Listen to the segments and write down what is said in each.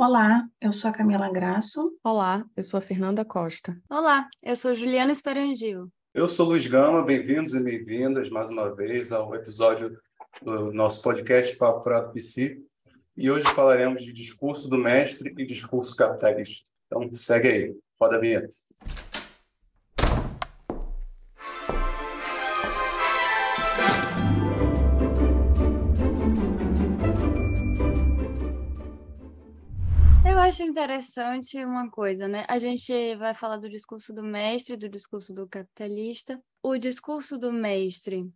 Olá, eu sou a Camila Graço. Olá, eu sou a Fernanda Costa. Olá, eu sou Juliana Esperangil. Eu sou Luiz Gama, bem-vindos e bem-vindas mais uma vez ao episódio do nosso podcast Papo Prato PC. E hoje falaremos de discurso do mestre e discurso capitalista. Então, segue aí, roda a vinheta. Acho interessante uma coisa, né? A gente vai falar do discurso do mestre, do discurso do capitalista. O discurso do mestre,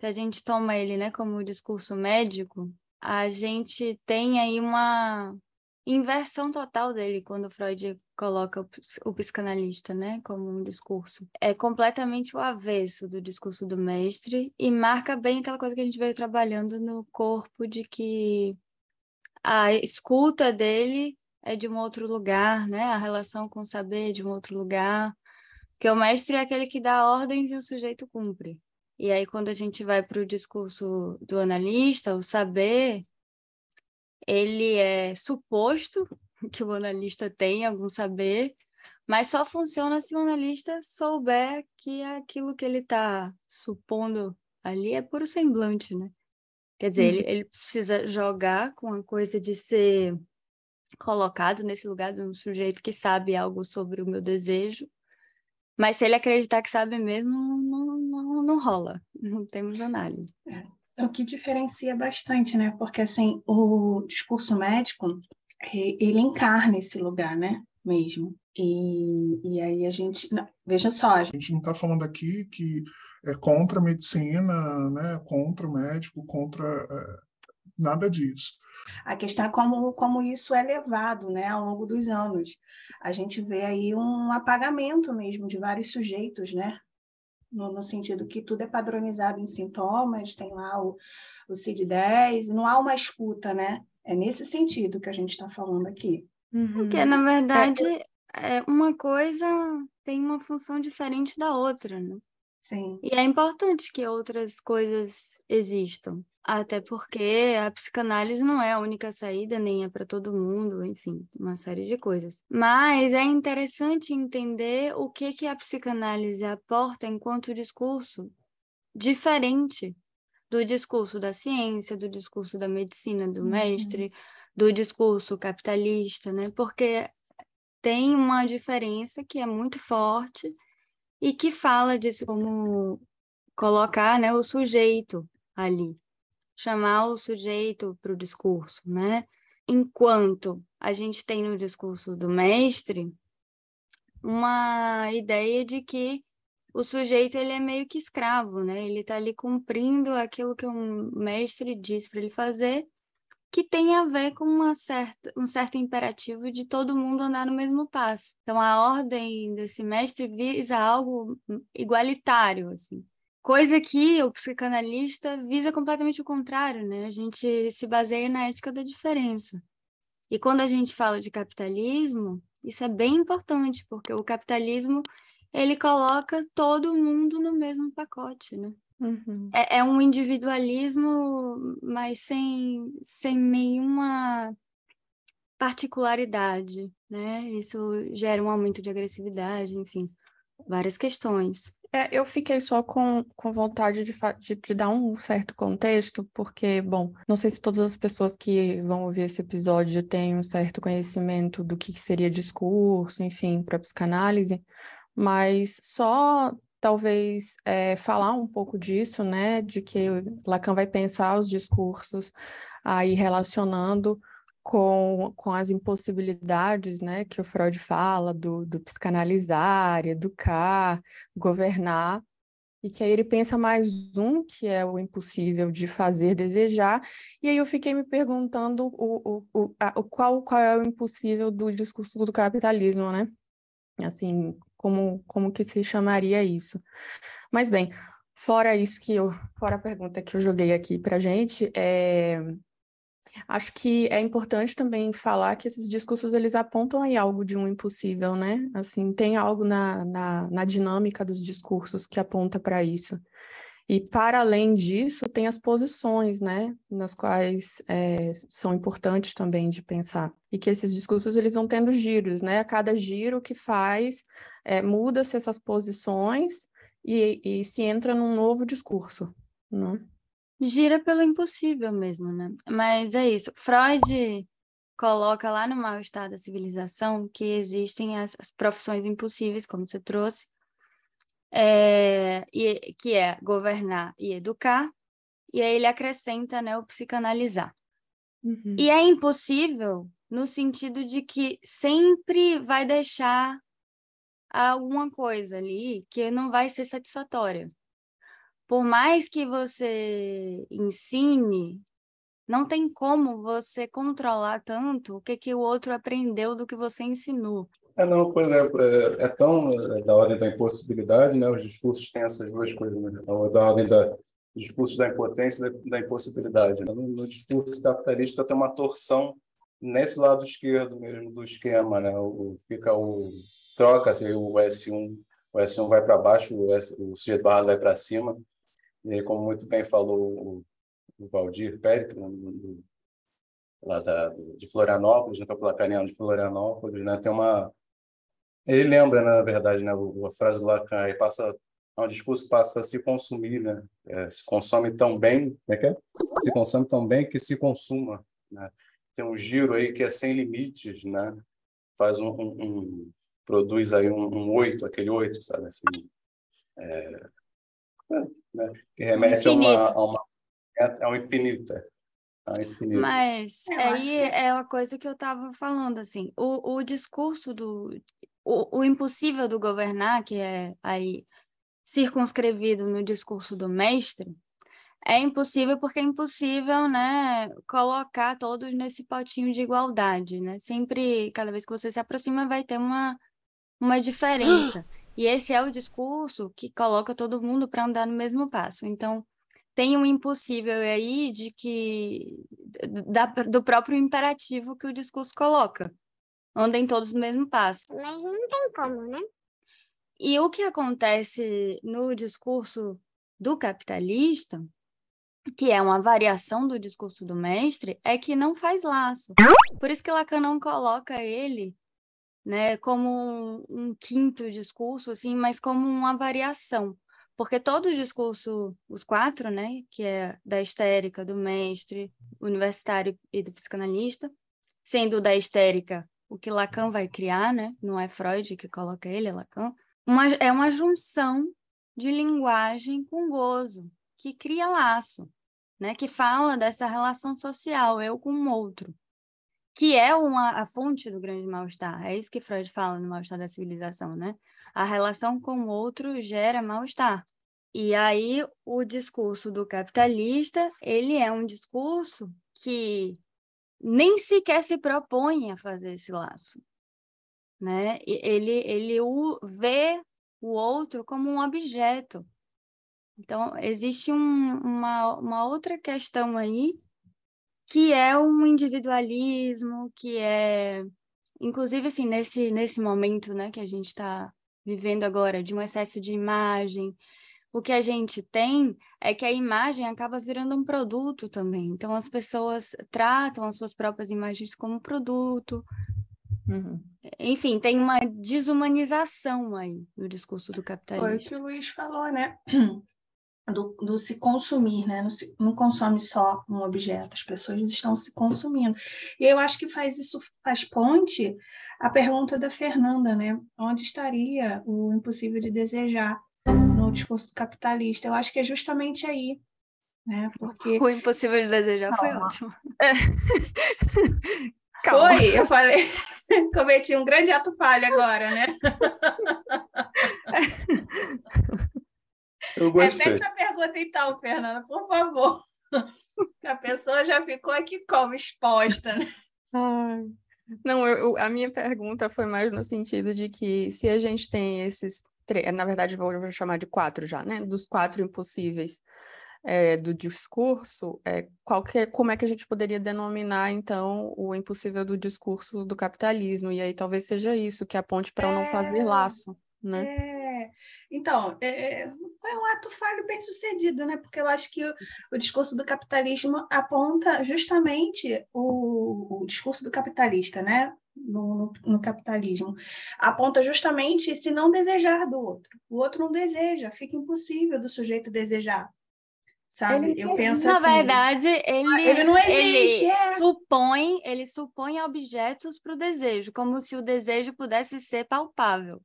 se a gente toma ele, né, como o discurso médico, a gente tem aí uma inversão total dele quando Freud coloca o psicanalista, né, como um discurso. É completamente o avesso do discurso do mestre e marca bem aquela coisa que a gente veio trabalhando no corpo de que a escuta dele é de um outro lugar, né? A relação com o saber é de um outro lugar. Porque o mestre é aquele que dá ordens e o sujeito cumpre. E aí, quando a gente vai para o discurso do analista, o saber, ele é suposto que o analista tem algum saber, mas só funciona se o analista souber que aquilo que ele está supondo ali é puro semblante, né? Quer dizer, uhum. ele, ele precisa jogar com a coisa de ser colocado nesse lugar de um sujeito que sabe algo sobre o meu desejo, mas se ele acreditar que sabe mesmo, não, não, não rola, não temos análise. É, é o que diferencia bastante, né? Porque, assim, o discurso médico, ele encarna esse lugar, né? Mesmo. E, e aí a gente... Não, veja só... A gente não está falando aqui que é contra a medicina, né? Contra o médico, contra... É, nada disso. A questão é como, como isso é levado né, ao longo dos anos. A gente vê aí um apagamento mesmo de vários sujeitos, né? No, no sentido que tudo é padronizado em sintomas, tem lá o, o CID-10, não há uma escuta, né? É nesse sentido que a gente está falando aqui. Uhum. Porque, na verdade, é, uma coisa tem uma função diferente da outra, né? Sim. E é importante que outras coisas existam. Até porque a psicanálise não é a única saída, nem é para todo mundo, enfim, uma série de coisas. Mas é interessante entender o que, que a psicanálise aporta enquanto discurso diferente do discurso da ciência, do discurso da medicina do uhum. mestre, do discurso capitalista, né? Porque tem uma diferença que é muito forte e que fala disso como colocar né, o sujeito ali chamar o sujeito para o discurso, né? Enquanto a gente tem no discurso do mestre uma ideia de que o sujeito ele é meio que escravo, né? Ele está ali cumprindo aquilo que um mestre diz para ele fazer, que tem a ver com uma certa, um certo imperativo de todo mundo andar no mesmo passo. Então a ordem desse mestre visa algo igualitário, assim. Coisa que o psicanalista visa completamente o contrário, né? A gente se baseia na ética da diferença. E quando a gente fala de capitalismo, isso é bem importante, porque o capitalismo ele coloca todo mundo no mesmo pacote, né? Uhum. É, é, um individualismo, mas sem, sem nenhuma particularidade, né? Isso gera um aumento de agressividade, enfim, várias questões. É, eu fiquei só com, com vontade de, de, de, dar um certo contexto, porque, bom, não sei se todas as pessoas que vão ouvir esse episódio têm um certo conhecimento do que seria discurso, enfim, para psicanálise, mas só talvez é, falar um pouco disso, né, de que Lacan vai pensar os discursos aí relacionando com, com as impossibilidades né, que o Freud fala do, do psicanalizar, educar, governar, e que aí ele pensa mais um, que é o impossível de fazer desejar, e aí eu fiquei me perguntando o, o, o, a, o qual, qual é o impossível do discurso do capitalismo, né? Assim, como, como que se chamaria isso? Mas bem, fora isso que eu, fora a pergunta que eu joguei aqui para gente, é, Acho que é importante também falar que esses discursos eles apontam aí algo de um impossível, né? Assim, tem algo na, na, na dinâmica dos discursos que aponta para isso. E, para além disso, tem as posições, né, nas quais é, são importantes também de pensar. E que esses discursos, eles vão tendo giros, né? A cada giro que faz, é, muda-se essas posições e, e, se entra num novo discurso, né? Gira pelo impossível mesmo, né? Mas é isso. Freud coloca lá no mal-estar da civilização que existem as, as profissões impossíveis, como você trouxe, é, e, que é governar e educar, e aí ele acrescenta né, o psicanalizar. Uhum. E é impossível no sentido de que sempre vai deixar alguma coisa ali que não vai ser satisfatória. Por mais que você ensine, não tem como você controlar tanto o que, que o outro aprendeu do que você ensinou. É, não, pois é, é, é tão é, da ordem da impossibilidade, né? Os discursos têm essas duas coisas, né? É da ordem da discurso da impotência da, da impossibilidade. Né? No, no, discurso capitalista tem uma torção nesse lado esquerdo mesmo do esquema, né? O, fica o troca-se o S1, o S1 vai para baixo, o, S, o sujeito barrado vai para cima. E como muito bem falou o, Valdir Péricles, né? lá da, de Florianópolis, no Campo Lacaniano de Florianópolis, né? Tem uma ele lembra, né, na verdade, né, a frase do Lacan, aí passa, é um discurso que passa a se consumir, né, é, se consome tão bem, como é que é? Se consome tão bem que se consuma, né? Tem um giro aí que é sem limites, né? Faz um, um, um produz aí um oito, aquele oito, sabe, assim, é, é, né? que remete a uma, a uma é, é um infinito, infinito. Mas aí que... é a coisa que eu estava falando, assim, o, o discurso do, o, o impossível do governar, que é aí circunscrevido no discurso do mestre, é impossível porque é impossível, né, colocar todos nesse potinho de igualdade, né? Sempre, cada vez que você se aproxima, vai ter uma, uma diferença. E esse é o discurso que coloca todo mundo para andar no mesmo passo. Então, tem um impossível aí de que da, do próprio imperativo que o discurso coloca andem todos no mesmo passo. Mas não tem como, né? E o que acontece no discurso do capitalista, que é uma variação do discurso do mestre, é que não faz laço. Por isso que Lacan não coloca ele né, como um, quinto discurso, assim, mas como uma variação. Porque todo o discurso, os quatro, né, que é da histérica, do mestre, universitário e do psicanalista, sendo da histérica o que Lacan vai criar, né? Não é Freud que coloca ele, é Lacan. Uma, é uma junção de linguagem com gozo, que cria laço, né? Que fala dessa relação social, eu com o outro, que é uma, a fonte do grande mal-estar. É isso que Freud fala no mal-estar da civilização, né? A relação com o outro gera mal-estar. E aí o discurso do capitalista, ele é um discurso que nem sequer se propõe a fazer esse laço. Né? Ele, ele o vê o outro como um objeto. Então, existe um, uma, uma outra questão aí, que é um individualismo, que é, inclusive, assim, nesse, nesse momento né, que a gente está vivendo agora, de um excesso de imagem, o que a gente tem é que a imagem acaba virando um produto também. Então, as pessoas tratam as suas próprias imagens como produto. Uhum. Enfim, tem uma desumanização aí no discurso do capitalismo. Foi o que o Luiz falou, né? Do, do, se consumir, né? Não, se, não, consome só um objeto, as pessoas estão se consumindo. E eu acho que faz isso, faz ponte a pergunta da Fernanda, né? Onde estaria o impossível de desejar? No discurso capitalista. Eu acho que é justamente aí, né? Porque o impossível de desejar Calma. foi ótimo. É. Foi, eu falei, cometi um grande ato falho agora, né? Eu gostei. Repete essa pergunta então, Fernanda, por favor. A pessoa já ficou aqui como exposta, né? Ai. Não, eu, a minha pergunta foi mais no sentido de que se a gente tem esses três, na verdade, vou, vou chamar de quatro já, né? Dos quatro impossíveis é, do discurso, é, qualquer, como é que a gente poderia denominar, então, o impossível do discurso do capitalismo? E aí talvez seja isso que aponte para é... não fazer laço, né? É... Então, é, foi um ato falho bem sucedido, né? Porque eu acho que o, o discurso do capitalismo aponta justamente o, o discurso do capitalista, né? No, no, capitalismo, aponta justamente se não desejar do outro. O outro não deseja, fica impossível do sujeito desejar. Sabe? Ele, eu penso na assim. Na verdade, ele, ele não existe. Ele é. supõe, ele supõe objetos para o desejo, como se o desejo pudesse ser palpável.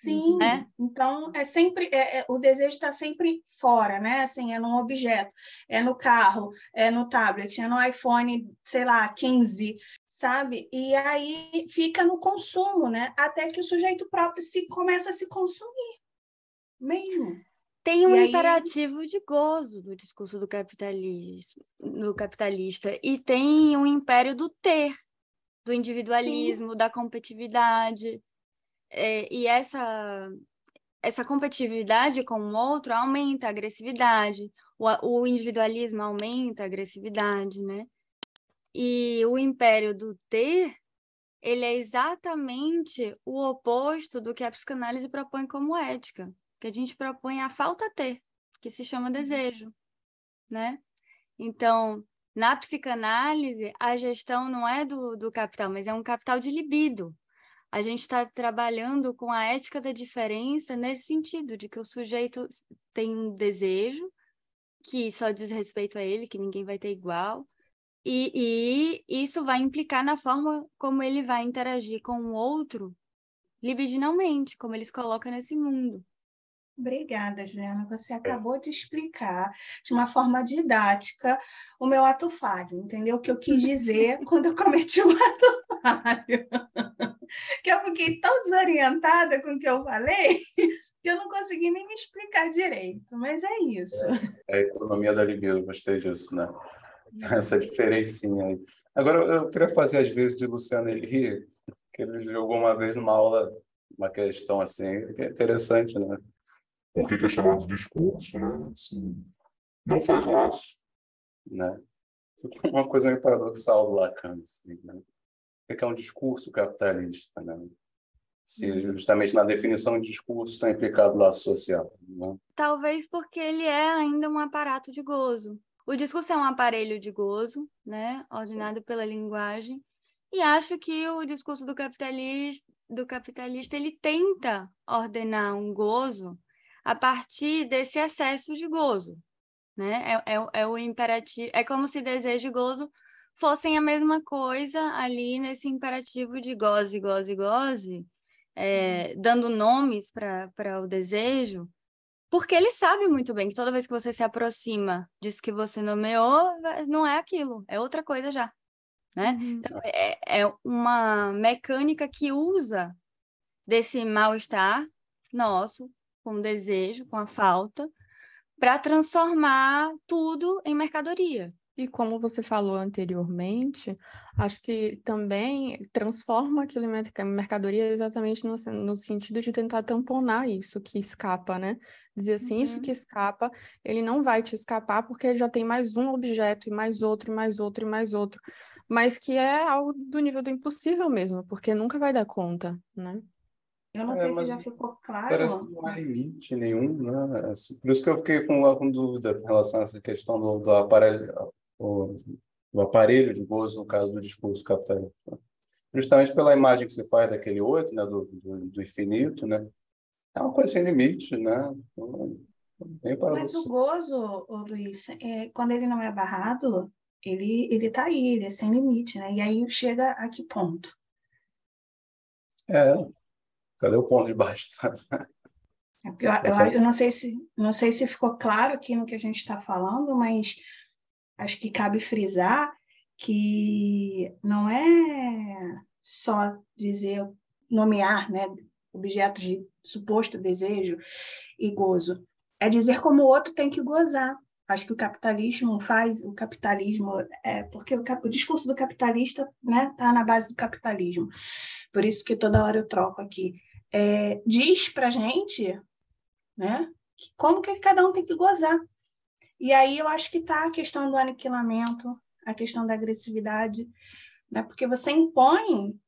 Sim, né? então é sempre é, é, o desejo está sempre fora, né? Assim, é num objeto, é no carro, é no tablet, é no iPhone, sei lá, 15, sabe? E aí fica no consumo, né? Até que o sujeito próprio se começa a se consumir mesmo. Tem um imperativo de gozo do discurso do capitalismo, do capitalista, e tem um império do ter, do individualismo, Sim. da competitividade. É, e essa, essa competitividade com o outro aumenta a agressividade, o, o individualismo aumenta a agressividade, né? E o império do ter, ele é exatamente o oposto do que a psicanálise propõe como ética, que a gente propõe a falta ter, que se chama desejo, né? Então, na psicanálise, a gestão não é do, do capital, mas é um capital de libido, a gente está trabalhando com a ética da diferença nesse sentido, de que o sujeito tem um desejo que só diz respeito a ele, que ninguém vai ter igual, e, e isso vai implicar na forma como ele vai interagir com o outro libidinalmente, como ele se coloca nesse mundo. Obrigada, Juliana. Você acabou de explicar de uma forma didática o meu ato falho, entendeu? O que eu quis dizer quando eu cometi o ato falho. que eu fiquei tão desorientada com o que eu falei que eu não consegui nem me explicar direito. Mas é isso. É, é a economia da libido, gostei disso, né? Essa diferencinha aí. Agora, eu queria fazer, às vezes, de Luciano Henrique, que ele jogou uma vez numa aula uma questão assim, que é interessante, né? Por que, é chamado discurso, né? Assim, não faz laço. Né? Uma coisa meio paradoxal do Lacan, assim, né? O que é um discurso capitalista, né? Se justamente na definição de discurso está implicado laço social. Né? Talvez porque ele é ainda um aparato de gozo. O discurso é um aparelho de gozo, né? ordenado pela linguagem, e acho que o discurso do capitalista, do capitalista ele tenta ordenar um gozo a partir desse excesso de gozo. Né? É, é, é o imperativo, é como se desejo e gozo fossem a mesma coisa ali nesse imperativo de goze, goze, goze, é, dando nomes para o desejo, porque ele sabe muito bem que toda vez que você se aproxima disso que você nomeou, não é aquilo, é outra coisa já. Né? Uhum. Então, é, é uma mecânica que usa desse mal-estar nosso, com o desejo, com a falta, para transformar tudo em mercadoria. E como você falou anteriormente, acho que também transforma aquilo em mercadoria exatamente no, no sentido de tentar tamponar isso que escapa, né? Dizer assim, uhum. isso que escapa, ele não vai te escapar porque já tem mais um objeto, e mais outro, e mais outro, e mais outro. Mas que é algo do nível do impossível mesmo, porque nunca vai dar conta, né? Eu não é, sei se já ficou claro. Parece que não há limite nenhum, né? Assim, por isso que eu fiquei com, com dúvida em relação a essa questão do, do aparelho, o, o aparelho de gozo no caso do discurso capitalista. Justamente pela imagem que você faz daquele outro, né, do, do, do infinito, né? É uma coisa sem limite, né? Bem Mas o gozo, Luiz, é, quando ele não é barrado, ele ele está aí, ele é sem limite, né? E aí chega a que ponto? É. Cadê o ponto de baixo? É eu, eu, eu, não sei se não sei se ficou claro aqui no que a gente está falando, mas acho que cabe frisar que não é só dizer, nomear né, objetos de suposto desejo e gozo, é dizer como o outro tem que gozar. Acho que o capitalismo faz, o capitalismo, é, porque o, o discurso do capitalista né, tá na base do capitalismo. Por isso que toda hora eu troco aqui. É, diz para gente né, como que cada um tem que gozar. E aí eu acho que está a questão do aniquilamento, a questão da agressividade, né? porque você impõe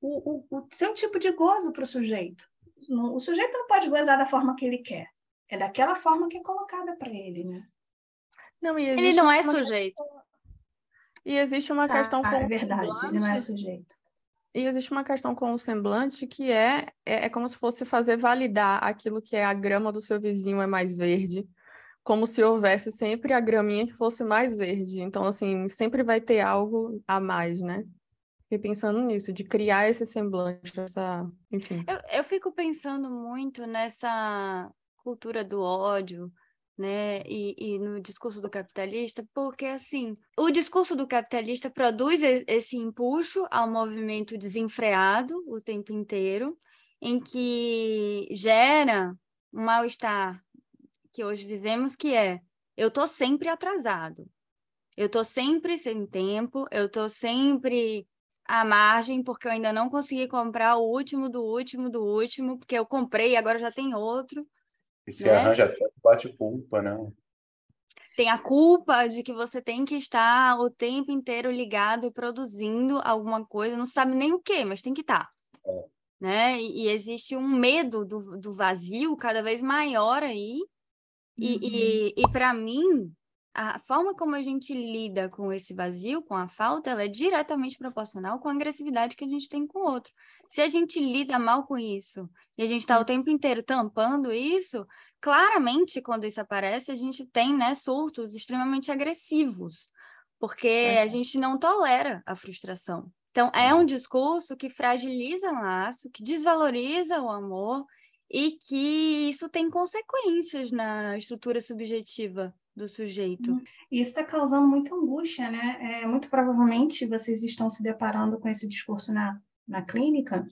o, o, o seu tipo de gozo para o sujeito. O sujeito não pode gozar da forma que ele quer. é daquela forma que é colocada para ele, né? Não, ele não é sujeito. E existe uma tá, questão com. É verdade, ele não é sujeito. E existe uma questão com o semblante que é, é, é como se fosse fazer validar aquilo que é a grama do seu vizinho é mais verde, como se houvesse sempre a graminha que fosse mais verde. Então, assim, sempre vai ter algo a mais, né? Fiquei pensando nisso, de criar esse semblante, essa. Enfim. Eu, eu fico pensando muito nessa cultura do ódio, né, e, e, no discurso do capitalista, porque assim, o discurso do capitalista produz esse empuxo ao movimento desenfreado o tempo inteiro, em que gera um mal-estar que hoje vivemos, que é eu tô sempre atrasado, eu tô sempre sem tempo, eu tô sempre à margem, porque eu ainda não consegui comprar o último do último do último, porque eu comprei e agora já tem outro. E se né? arranja até bate-culpa, né? Tem a culpa de que você tem que estar o tempo inteiro ligado e produzindo alguma coisa, não sabe nem o que, mas tem que estar. É. Né? E, e, existe um medo do, do vazio cada vez maior aí. E, uhum. e, e para mim, a forma como a gente lida com esse vazio, com a falta, ela é diretamente proporcional com a agressividade que a gente tem com o outro. Se a gente lida mal com isso e a gente está o tempo inteiro tampando isso, claramente, quando isso aparece, a gente tem né, surtos extremamente agressivos, porque é. a gente não tolera a frustração. Então, é um discurso que fragiliza o laço, que desvaloriza o amor e que isso tem consequências na estrutura subjetiva do sujeito. Uhum. Isso está causando muita angústia, né? É, muito provavelmente vocês estão se deparando com esse discurso na, na clínica,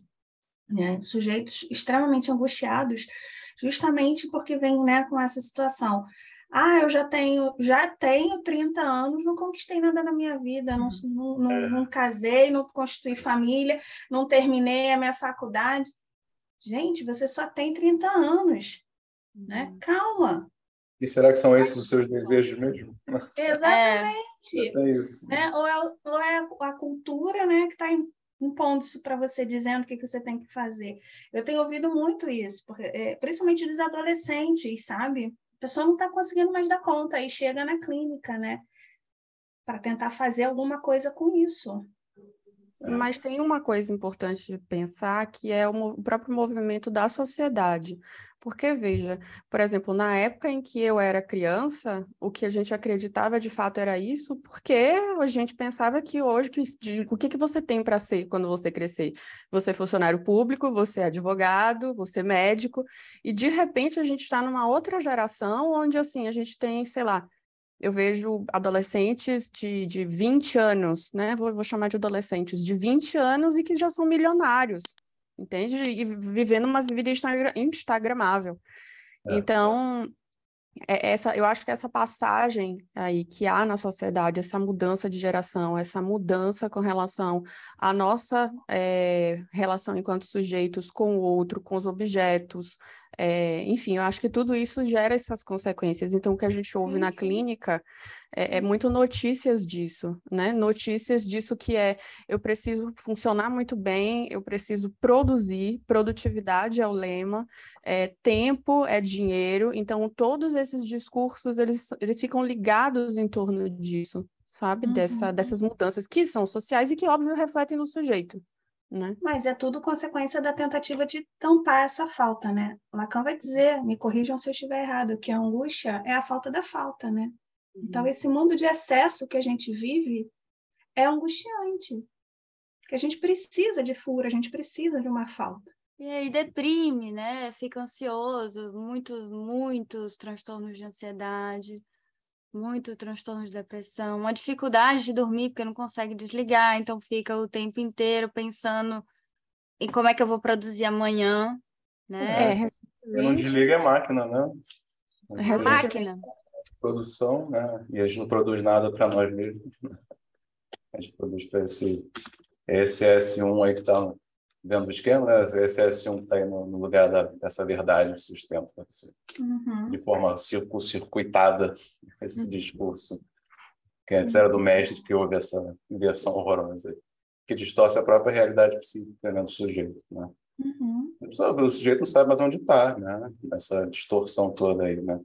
né? Sujeitos extremamente angustiados, justamente porque vem né, com essa situação. Ah, eu já tenho, já tenho 30 anos, não conquistei nada na minha vida, não, não, não, é. não casei, não constituí família, não terminei a minha faculdade. Gente, você só tem 30 anos, né? Uhum. Calma, e será que são esses os seus desejos mesmo? Exatamente. É, isso. Né? Ou, é, ou é a cultura né, que está impondo isso para você, dizendo o que, que você tem que fazer. Eu tenho ouvido muito isso, porque, é, principalmente dos adolescentes, sabe? A pessoa não está conseguindo mais dar conta e chega na clínica, né? Para tentar fazer alguma coisa com isso. Mas tem uma coisa importante de pensar que é o próprio movimento da sociedade. Porque, veja, por exemplo, na época em que eu era criança, o que a gente acreditava de fato era isso, porque a gente pensava que hoje, que, de, o que, que você tem para ser quando você crescer? Você é funcionário público, você é advogado, você é médico, e de repente a gente está numa outra geração onde, assim, a gente tem, sei lá, eu vejo adolescentes de, de 20 anos, né? Vou, vou chamar de adolescentes de 20 anos e que já são milionários entende? E vivendo uma vida instagramável. É. Então, é essa, eu acho que essa passagem aí que há na sociedade, essa mudança de geração, essa mudança com relação à nossa é, relação enquanto sujeitos com o outro, com os objetos, é, enfim, eu acho que tudo isso gera essas consequências. Então, o que a gente ouve sim, na clínica é, é, muito notícias disso, né? Notícias disso que é eu preciso funcionar muito bem, eu preciso produzir, produtividade é o lema, é, tempo é dinheiro. Então, todos esses discursos eles, eles ficam ligados em torno disso, sabe? Uhum. Dessa, dessas mudanças que são sociais e que, óbvio, refletem no sujeito. Né? Mas é tudo consequência da tentativa de tampar essa falta, né? Lacan vai dizer, me corrijam se eu estiver errado, que a angústia é a falta da falta, né? Uhum. Então, esse mundo de excesso que a gente vive é angustiante. Que a gente precisa de furo, a gente precisa de uma falta. E aí deprime, né? Fica ansioso, muitos, muitos transtornos de ansiedade muito transtorno de depressão, uma dificuldade de dormir porque não consegue desligar, então fica o tempo inteiro pensando em como é que eu vou produzir amanhã, né? É, não desliga a máquina, né? A máquina. Produção, né? E a gente não produz nada para nós mesmos. A gente produz para esse, esse S1 aí que está dentro do esquema, né? Esse S1 está aí no, no, lugar da, dessa verdade sustenta né? uhum. de forma circuitada esse uhum. discurso que antes era do mestre que houve essa inversão horrorosa que distorce a própria realidade psíquica né, do sujeito, né? Uhum. o sujeito não sabe mais onde está, né? Nessa distorção toda aí, né?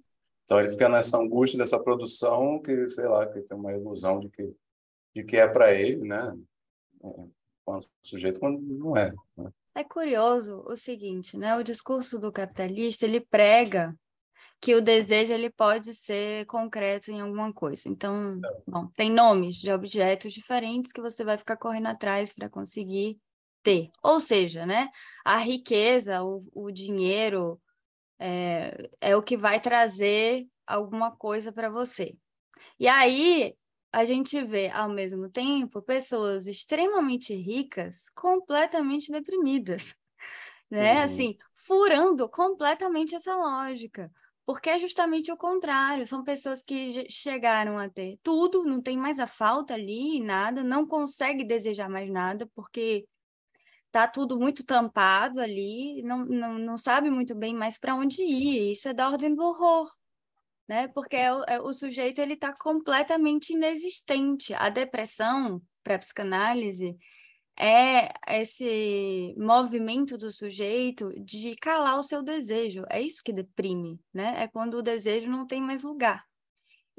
Então ele fica nessa angústia dessa produção que, sei lá, que tem uma ilusão de que, de que é para ele, né? Quando o sujeito quando não é. Né? É curioso o seguinte, né? O discurso do capitalista ele prega que o desejo ele pode ser concreto em alguma coisa. Então, é. bom, tem nomes de objetos diferentes que você vai ficar correndo atrás para conseguir ter. Ou seja, né, a riqueza, o, o dinheiro é, é o que vai trazer alguma coisa para você. E aí a gente vê, ao mesmo tempo, pessoas extremamente ricas completamente deprimidas, né? Uhum. Assim, furando completamente essa lógica. Porque é justamente o contrário, são pessoas que chegaram a ter tudo, não tem mais a falta ali, nada, não consegue desejar mais nada, porque tá tudo muito tampado ali, não, não, não sabe muito bem mais para onde ir. Isso é da ordem do horror, né? Porque é, é, o sujeito ele está completamente inexistente. A depressão, para psicanálise, é esse movimento do sujeito de calar o seu desejo. É isso que deprime, né? É quando o desejo não tem mais lugar.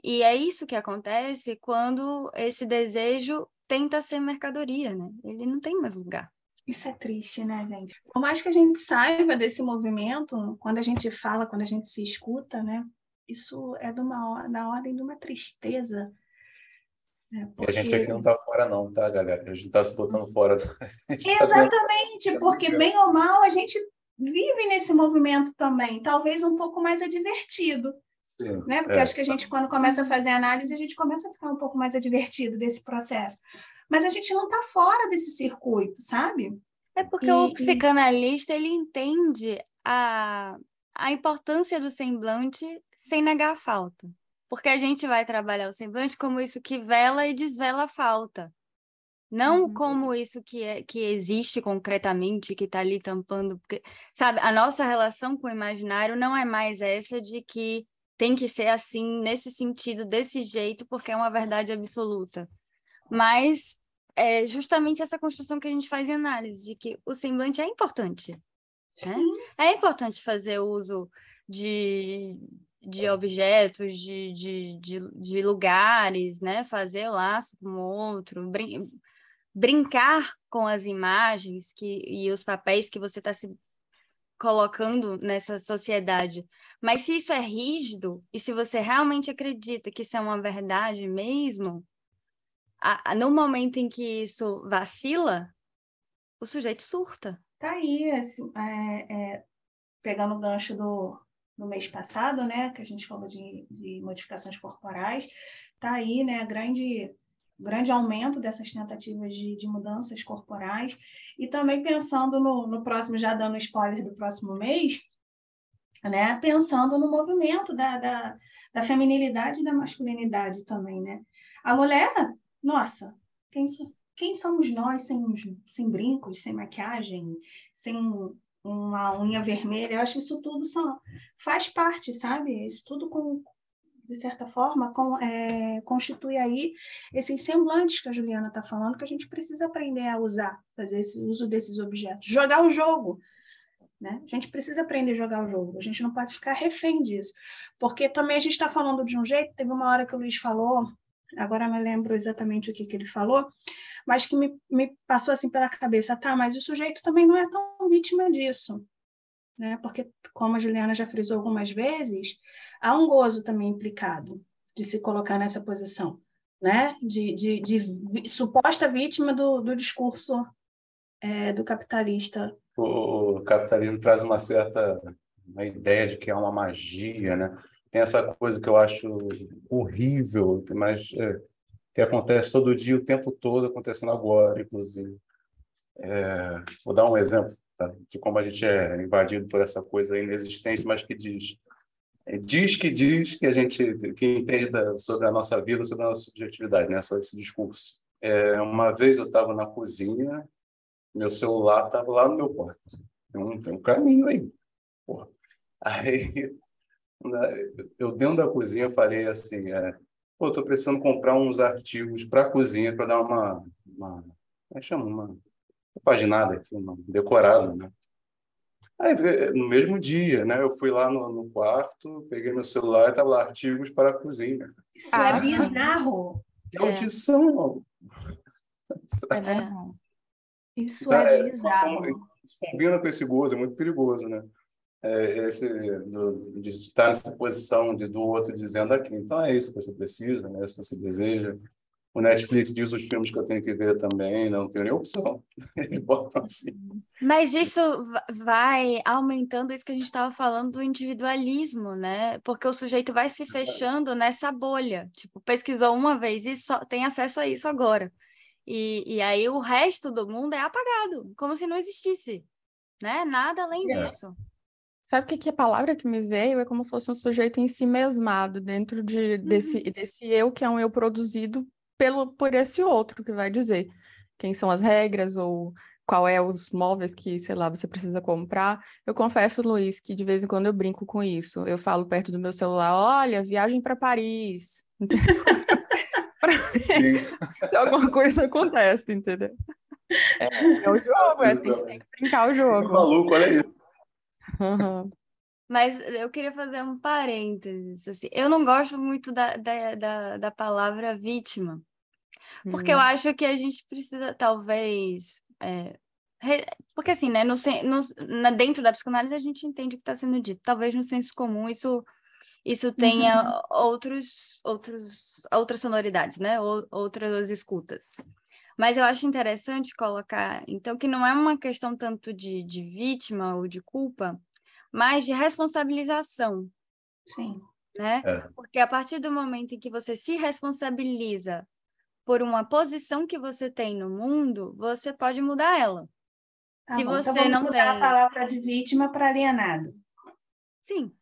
E é isso que acontece quando esse desejo tenta ser mercadoria, né? Ele não tem mais lugar. Isso é triste, né, gente? Por mais que a gente saiba desse movimento, quando a gente fala, quando a gente se escuta, né? Isso é de uma, da ordem de uma tristeza é, porque... E a gente aqui não está fora, não, tá, galera? A gente está se botando fora. Exatamente, tá porque bem ou mal a gente vive nesse movimento também, talvez um pouco mais advertido. Sim, né? Porque é. acho que a gente, quando começa a fazer análise, a gente começa a ficar um pouco mais advertido desse processo. Mas a gente não está fora desse circuito, sabe? É porque e, o psicanalista ele entende a, a importância do semblante sem negar a falta. Porque a gente vai trabalhar o semblante como isso que vela e desvela a falta. Não uhum. como isso que, é, que existe concretamente, que está ali tampando. Porque, sabe, a nossa relação com o imaginário não é mais essa de que tem que ser assim, nesse sentido, desse jeito, porque é uma verdade absoluta. Mas é justamente essa construção que a gente faz em análise, de que o semblante é importante. Né? É importante fazer uso de, de objetos, de, de, de, de lugares, né? Fazer laço com o outro, brin brincar com as imagens que, e os papéis que você está se colocando nessa sociedade. Mas se isso é rígido, e se você realmente acredita que isso é uma verdade mesmo, a, a, no momento em que isso vacila, o sujeito surta. Tá aí, assim, é, é, pegando o gancho do, no mês passado, né, que a gente falou de, de modificações corporais, está aí, né, grande grande aumento dessas tentativas de, de, mudanças corporais e também pensando no, no próximo, já dando spoiler do próximo mês, né, pensando no movimento da, da, da feminilidade e da masculinidade também, né? A mulher, nossa, quem, quem somos nós sem, sem brincos, sem maquiagem, sem uma unha vermelha, eu acho isso tudo só faz parte, sabe? Isso tudo com, de certa forma com, é, constitui aí esses semblantes que a Juliana está falando que a gente precisa aprender a usar, fazer esse uso desses objetos, jogar o jogo. Né? A gente precisa aprender a jogar o jogo, a gente não pode ficar refém disso, porque também a gente está falando de um jeito. Teve uma hora que o Luiz falou, agora não lembro exatamente o que, que ele falou, mas que me, me passou assim pela cabeça, tá, mas o sujeito também não é tão vítima disso, né? Porque, como a Juliana já frisou algumas vezes, há um gozo também implicado de se colocar nessa posição, né? De, de, de suposta vítima do, do discurso é, do capitalista. O, capitalismo traz uma certa uma ideia de que é uma magia, né? Tem essa coisa que eu acho horrível, mas é, que acontece todo dia, o tempo todo, acontecendo agora, inclusive. É, vou dar um exemplo tá? de como a gente é invadido por essa coisa inexistente, mas que diz é, diz que diz que a gente que entende da, sobre a nossa vida, sobre a nossa subjetividade, né? esse discurso. É, uma vez eu estava na cozinha, meu celular estava lá no meu quarto. Tem um, tem um caminho aí. Porra. Aí eu dentro da cozinha falei assim, é, Pô, tô precisando comprar uns artigos para cozinha para dar uma, uma, como é chama? Uma, uma paginada aqui, uma decorada, né? Aí, no mesmo dia, né? Eu fui lá no, no quarto, peguei meu celular e estava lá, artigos para a cozinha. Isso é ah, é bizarro. Que audição, é. é. Isso então, é, é bizarro. Combina com esse gozo, é muito perigoso, né? É, esse, do, de estar nessa posição de, do outro dizendo aqui. Então é isso que você precisa, né? É isso que você deseja. O Netflix diz os filmes que eu tenho que ver também, não tenho nem opção. Eles botam assim. Mas isso vai aumentando isso que a gente estava falando do individualismo, né? Porque o sujeito vai se fechando nessa bolha. Tipo, pesquisou uma vez e só tem acesso a isso agora. E, e aí o resto do mundo é apagado, como se não existisse, né? Nada além é. disso. Sabe o que, que a palavra que me veio é como se fosse um sujeito em si mesmado, dentro de, uhum. desse, desse eu que é um eu produzido pelo, por esse outro que vai dizer quem são as regras ou qual é os móveis que, sei lá, você precisa comprar. Eu confesso, Luiz, que de vez em quando eu brinco com isso. Eu falo perto do meu celular, olha, viagem para Paris. Se alguma coisa acontece, entendeu? É, é o jogo, é, tem, tem, que brincar o jogo. maluco, olha isso. Uhum. Mas eu queria fazer um parênteses. Assim. Eu não gosto muito da, da, da, da palavra vítima, porque uhum. eu acho que a gente precisa, talvez. É, re... porque, assim, né, no, no, na, dentro da psicanálise a gente entende o que está sendo dito. Talvez no senso comum isso, isso tenha uhum. outros, outros, outras sonoridades, né? Ou, outras escutas. Mas eu acho interessante colocar, então, que não é uma questão tanto de, de vítima ou de culpa, mas de responsabilização. Sim. Né? É. Porque a partir do momento em que você se responsabiliza por uma posição que você tem no mundo, você pode mudar ela. Tá se bom, você então não mudar tem a palavra de vítima para alienado. Sim.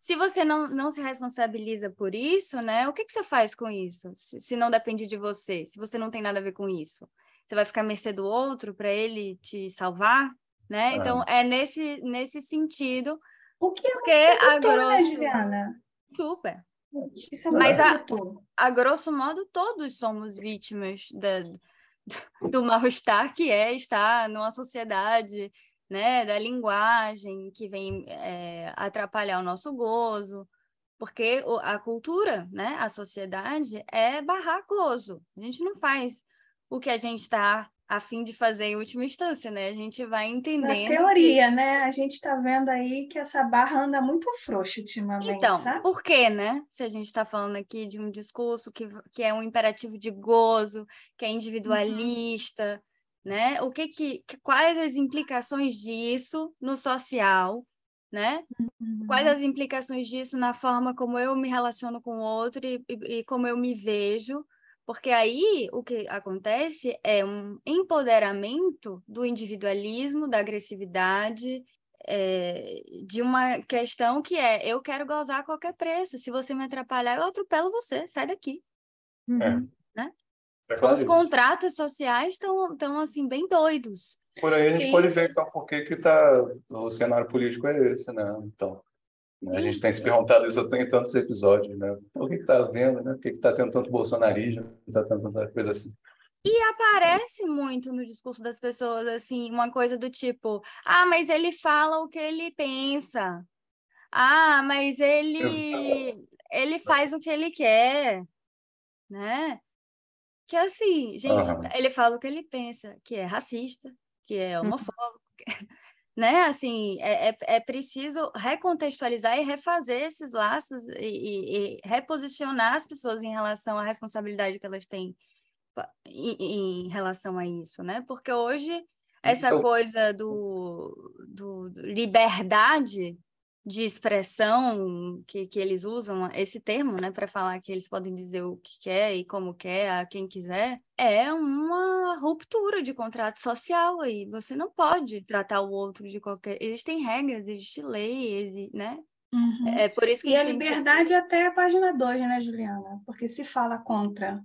Se você não, não se responsabiliza por isso, né? O que, que você faz com isso? Se, se não depende de você, se você não tem nada a ver com isso, você vai ficar à mercê do outro para ele te salvar? Né? Ah. Então, é nesse, nesse sentido. O que é porque a né, grosso... né, Juliana? Super. Isso é Mas a, a grosso modo, todos somos vítimas da, do mal-estar que é estar numa sociedade, né, da linguagem que vem é, atrapalhar o nosso gozo, porque a cultura, né, a sociedade é barrar gozo. A gente não faz o que a gente está a fim de fazer em última instância, né? A gente vai entendendo. Na teoria, que... né? A gente está vendo aí que essa barra anda muito frouxa ultimamente. Então, sabe? por quê, né? Se a gente está falando aqui de um discurso que, que é um imperativo de gozo, que é individualista, uhum. né? O que que, quais as implicações disso no social, né? Uhum. Quais as implicações disso na forma como eu me relaciono com o outro e, e, e como eu me vejo? Porque aí o que acontece é um empoderamento do individualismo, da agressividade, é, de uma questão que é eu quero gozar a qualquer preço. Se você me atrapalhar, eu atropelo você, sai daqui. É. Né? É Os contratos sociais estão tão, assim bem doidos. Por aí a gente Isso. pode ver então por que, que tá, o cenário político é esse, né? Então, a gente tem se perguntado isso em tantos episódios, né? O que está vendo, né? Por que está tendo tanto bolsonarismo, está tendo tanta coisa assim? E aparece muito no discurso das pessoas, assim, uma coisa do tipo, ah, mas ele fala o que ele pensa. Ah, mas ele, ele faz o que ele quer, né? Que assim, gente, uhum. ele fala o que ele pensa, que é racista, que é uhum. homofóbico, né? Assim, é, é, é, preciso recontextualizar e refazer esses laços e, e, e, reposicionar as pessoas em relação à responsabilidade que elas têm em, em relação a isso, né? Porque hoje essa então... coisa do, do liberdade de expressão que, que eles usam, esse termo, né, para falar que eles podem dizer o que quer e como quer a quem quiser, é uma ruptura de contrato social aí. Você não pode tratar o outro de qualquer. Existem regras, existe lei, existe, né? Uhum. É por isso que e a, a liberdade tem... até a página 2, né, Juliana? Porque se fala contra,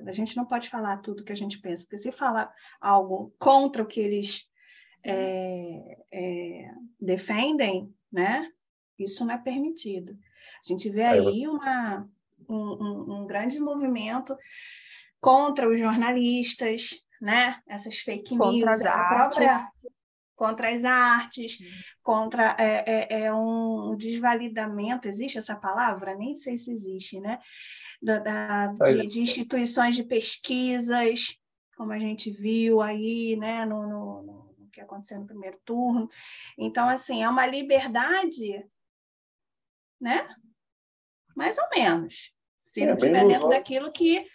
a gente não pode falar tudo que a gente pensa, porque se fala algo contra o que eles é, é, defendem, né? Isso não é permitido. A gente vê aí uma, um, um, um grande movimento contra os jornalistas, né? Essas fake news, a própria contra as artes, contra é, é, é, um desvalidamento, existe essa palavra? Nem sei se existe, né? Da, da de, de, instituições de pesquisas, como a gente viu aí, né, no, no, no, que aconteceu no primeiro turno. Então, assim, é uma liberdade, né? Mais ou menos. Se Sim, não estiver dentro daquilo que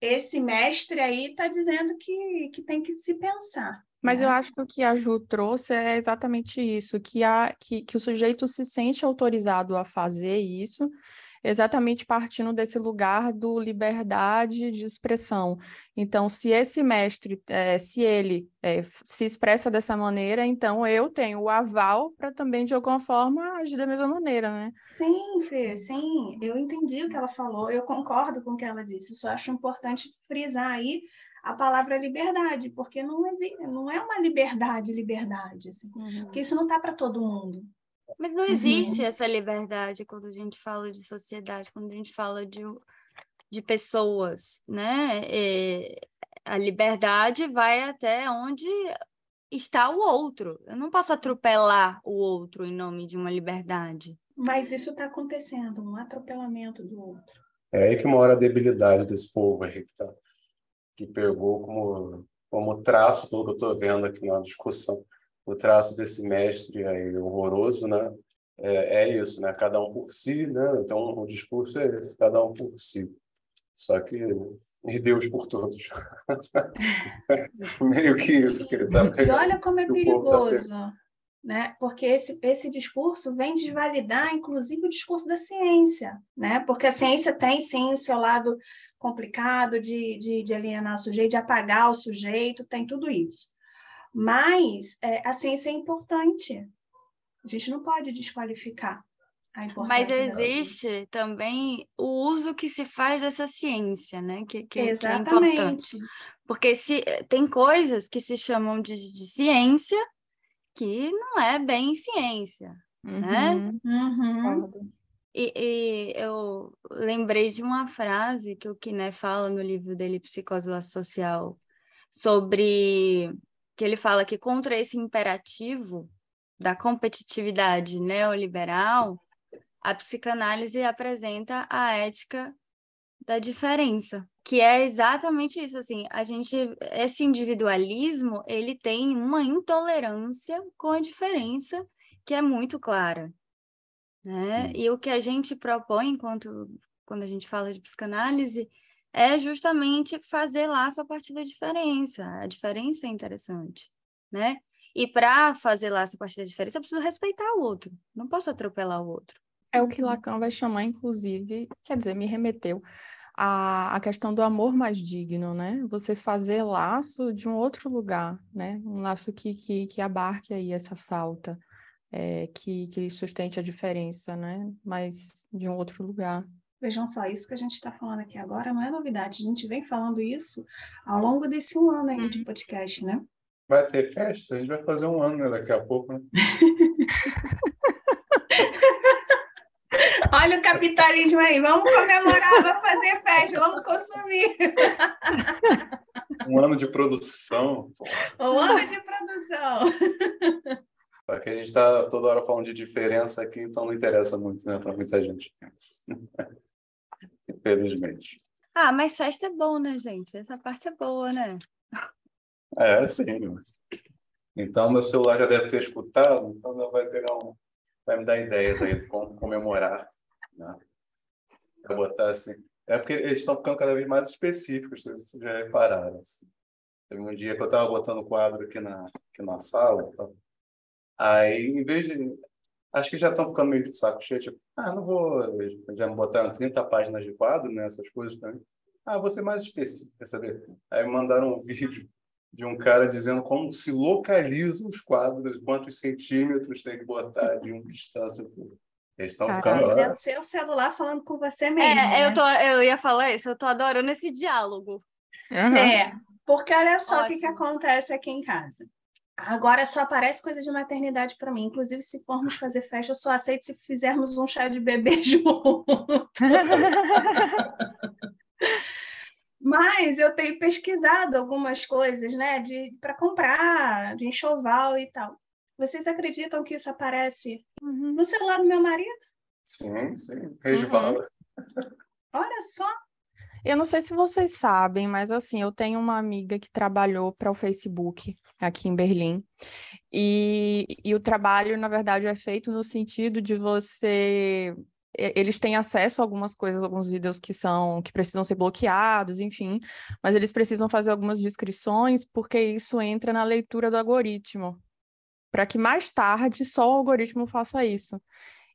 esse mestre aí está dizendo que, que tem que se pensar. Mas eu acho que o que a Ju trouxe é exatamente isso, que, a, que, que o sujeito se sente autorizado a fazer isso, exatamente partindo desse lugar do liberdade de expressão. Então, se esse mestre, é, se ele é, se expressa dessa maneira, então eu tenho o aval para também, de alguma forma, agir da mesma maneira, né? Sim, Fê, sim, eu entendi o que ela falou, eu concordo com o que ela disse, só acho importante frisar aí a palavra liberdade, porque não, existe, não é uma liberdade, liberdade, assim, uhum. porque isso não está para todo mundo. Mas não existe uhum. essa liberdade quando a gente fala de sociedade, quando a gente fala de, de pessoas, né? É, a liberdade vai até onde está o outro. Eu não posso atropelar o outro em nome de uma liberdade. Mas isso está acontecendo, um atropelamento do outro. É aí que mora a debilidade desse povo aí que, tá, que pegou como, como traço, pelo que eu estou vendo aqui na discussão, o traço desse mestre aí horroroso, né? É, é, isso, né? Cada um por si, né? Então o discurso é esse, cada um por si. Só que e Deus por todos. Meio que isso que ele está E olha como é tá perigoso, tá né? Porque esse, esse discurso vem desvalidar, inclusive, o discurso da ciência, né? Porque a ciência tem, sim, o seu lado complicado de, de, de alienar o sujeito, de apagar o sujeito, tem tudo isso. Mas é, a ciência é importante. A gente não pode desqualificar a importância. Mas existe também o uso que se faz dessa ciência, né? Que, que, Exatamente. Que é importante. Porque se, tem coisas que se chamam de, de ciência que não é bem ciência, né? uhum. né? Uhum. E, e, eu lembrei de uma frase que o Kiné fala no livro dele, Psicose Social, sobre que ele fala que contra esse imperativo da competitividade neoliberal, a psicanálise apresenta a ética da diferença, que é exatamente isso, assim, a gente esse individualismo, ele tem uma intolerância com a diferença que é muito clara, né? E o que a gente propõe enquanto quando a gente fala de psicanálise é justamente fazer laço a partir da diferença. A diferença é interessante, né? E para fazer laço a partir da diferença, eu preciso respeitar o outro. Não posso atropelar o outro. É o que Lacan vai chamar, inclusive, quer dizer, me remeteu a questão do amor mais digno, né? Você fazer laço de um outro lugar, né? Um laço que, que, que abarque aí essa falta, é, que, que sustente a diferença, né? Mas de um outro lugar. Vejam só, isso que a gente está falando aqui agora não é novidade. A gente vem falando isso ao longo desse um ano aí de uhum. podcast, né? Vai ter festa? A gente vai fazer um ano né, daqui a pouco, né? Olha o capitalismo aí, vamos comemorar, vamos fazer festa, vamos consumir. Um ano de produção. Um ano de produção. Só que a gente está toda hora falando de diferença aqui, então não interessa muito, né, para muita gente. Infelizmente. Ah, mas festa é bom, né, gente? Essa parte é boa, né? É, sim. Então, meu celular já deve ter escutado, então vai pegar um. Vai me dar ideias aí de como comemorar. Né? Vou botar assim. É porque eles estão ficando cada vez mais específicos, vocês já repararam. Assim. Teve um dia que eu estava botando o quadro aqui na, aqui na sala. Então, Aí, em vez de. Acho que já estão ficando meio de saco cheio, tipo, ah, não vou. Já me botaram 30 páginas de quadro, né? Essas coisas para mim. Ah, vou ser mais específico, quer saber? Aí mandaram um vídeo de um cara dizendo como se localizam os quadros, quantos centímetros tem que botar de uma distância. Eles estão ficando. Mas é o seu celular falando com você mesmo. É, né? eu, tô, eu ia falar isso, eu tô adorando esse diálogo. Uhum. É, porque olha só o que, que acontece aqui em casa. Agora só aparece coisa de maternidade para mim. Inclusive, se formos fazer festa, eu só aceito se fizermos um chá de bebê junto. Mas eu tenho pesquisado algumas coisas, né, de para comprar, de enxoval e tal. Vocês acreditam que isso aparece Uhum. no celular do meu marido? Sim, sim. Resvala. Olha só. Eu não sei se vocês sabem, mas assim, eu tenho uma amiga que trabalhou para o Facebook aqui em Berlim. E, e o trabalho, na verdade, é feito no sentido de você. Eles têm acesso a algumas coisas, alguns vídeos que são que precisam ser bloqueados, enfim, mas eles precisam fazer algumas descrições porque isso entra na leitura do algoritmo, para que mais tarde só o algoritmo faça isso.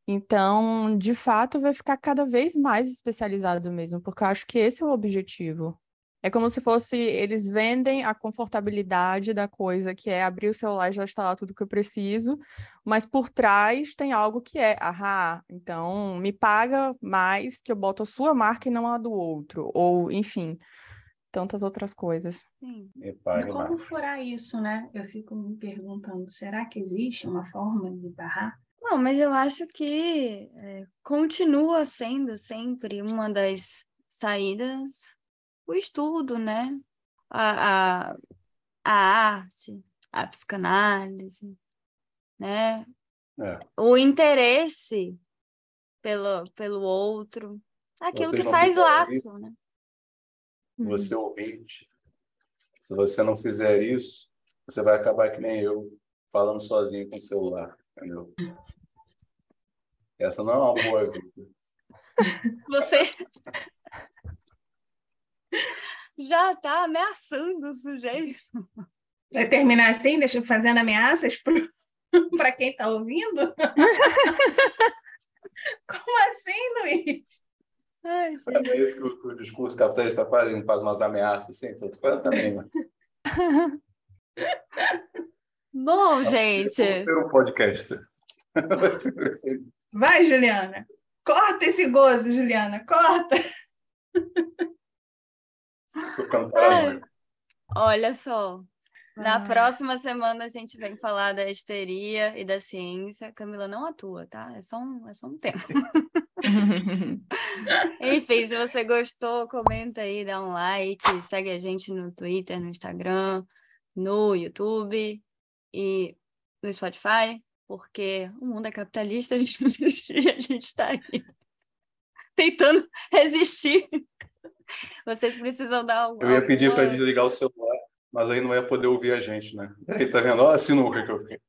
Então, de fato, vai ficar cada vez mais especializado mesmo, porque eu acho que esse é o objetivo. É como se fosse, eles vendem a confortabilidade da coisa, que é abrir o celular e já está lá tudo que eu preciso, mas por trás tem algo que é, ahá, então me paga mais que eu boto a sua marca e não a do outro, ou enfim, tantas outras coisas. Sim. E como mais. furar isso, né? Eu fico me perguntando, será que existe uma forma de barrar? Não, mas eu acho que é, continua sendo sempre uma das saídas o estudo, né? A, a, a arte, a psicanálise, né? É. O interesse pelo, pelo outro, aquilo vocês que faz laço, né? Você ouvinte, se você não fizer isso, você vai acabar que nem eu, falando sozinho com o celular, entendeu? Essa não é uma boa vida. Você já tá ameaçando o sujeito. Vai terminar assim, deixa eu fazendo ameaças para quem está ouvindo? Como assim, Luiz? Ai, É isso que o, que o discurso capitalista faz, ele faz umas ameaças assim, então eu também, né? Bom, gente. Vou ser um. Vai vai ser- Vai, Juliana. Corta esse gozo, Juliana, corta. Olha só. Na Ai. próxima semana a gente vem falar da histeria e da ciência. Camila não atua, tá? É só um, é só um tema. Enfim, se você gostou, comenta aí, dá um like, segue a gente no Twitter, no Instagram, no YouTube e no Spotify, porque o mundo é capitalista, a gente, a gente está aí tentando resistir. Vocês precisam dar um. Eu ia pedir para desligar o celular, mas aí não ia poder ouvir a gente, né? E aí, tá vendo? Olha a sinuca que eu fiquei.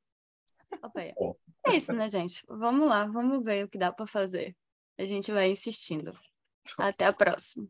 É. Bom. É isso, né, gente? Vamos lá, vamos ver o que dá para fazer. A gente vai insistindo. Até a próxima.